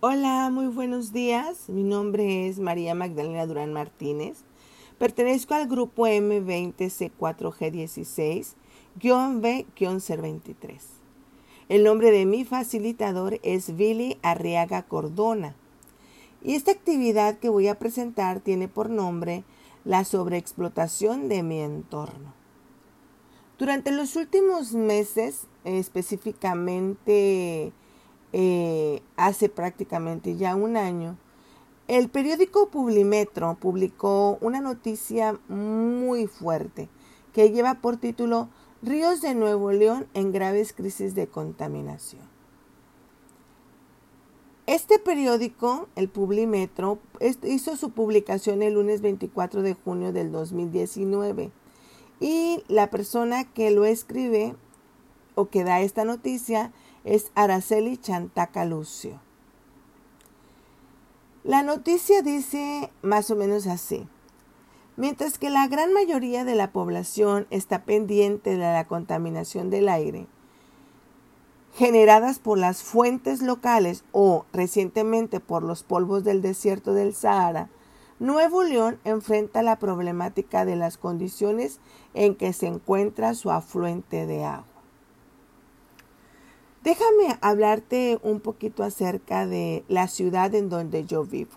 Hola, muy buenos días. Mi nombre es María Magdalena Durán Martínez. Pertenezco al grupo M20C4G16-B-023. El nombre de mi facilitador es Billy Arriaga Cordona. Y esta actividad que voy a presentar tiene por nombre la sobreexplotación de mi entorno. Durante los últimos meses, específicamente eh, hace prácticamente ya un año, el periódico Publimetro publicó una noticia muy fuerte que lleva por título Ríos de Nuevo León en graves crisis de contaminación. Este periódico, el Publimetro, hizo su publicación el lunes 24 de junio del 2019 y la persona que lo escribe o que da esta noticia es Araceli Chantaca Lucio. La noticia dice más o menos así. Mientras que la gran mayoría de la población está pendiente de la contaminación del aire, generadas por las fuentes locales o recientemente por los polvos del desierto del Sahara, Nuevo León enfrenta la problemática de las condiciones en que se encuentra su afluente de agua. Déjame hablarte un poquito acerca de la ciudad en donde yo vivo.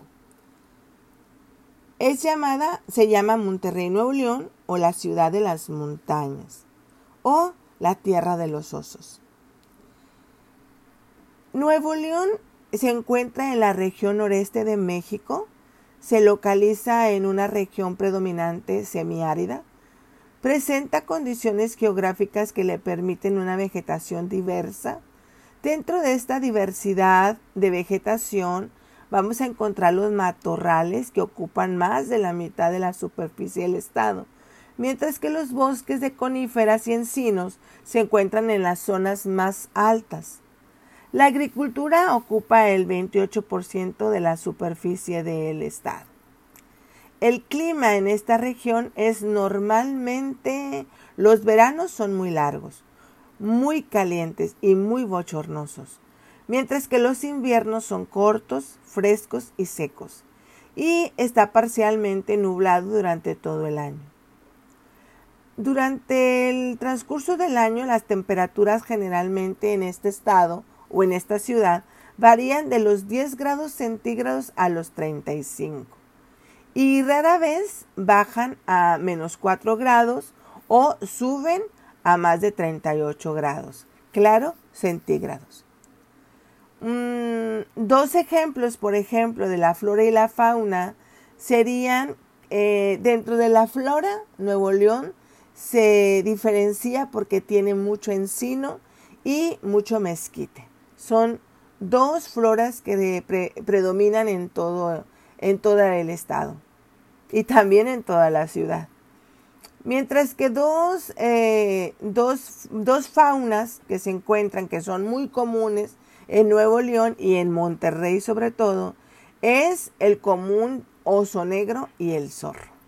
Es llamada, se llama Monterrey Nuevo León o la ciudad de las montañas o la tierra de los osos. Nuevo León se encuentra en la región noreste de México, se localiza en una región predominante semiárida, presenta condiciones geográficas que le permiten una vegetación diversa, Dentro de esta diversidad de vegetación vamos a encontrar los matorrales que ocupan más de la mitad de la superficie del estado, mientras que los bosques de coníferas y encinos se encuentran en las zonas más altas. La agricultura ocupa el 28% de la superficie del estado. El clima en esta región es normalmente, los veranos son muy largos, muy calientes y muy bochornosos, mientras que los inviernos son cortos, frescos y secos, y está parcialmente nublado durante todo el año. Durante el transcurso del año las temperaturas generalmente en este estado o en esta ciudad varían de los 10 grados centígrados a los 35 y rara vez bajan a menos 4 grados o suben a más de 38 grados, claro, centígrados. Mm, dos ejemplos, por ejemplo, de la flora y la fauna serían eh, dentro de la flora, Nuevo León se diferencia porque tiene mucho encino y mucho mezquite. Son dos floras que predominan en todo, en todo el estado y también en toda la ciudad. Mientras que eh, dos, dos, faunas que se encuentran, que son muy comunes en Nuevo León y en Monterrey sobre todo, es el común oso negro y el zorro.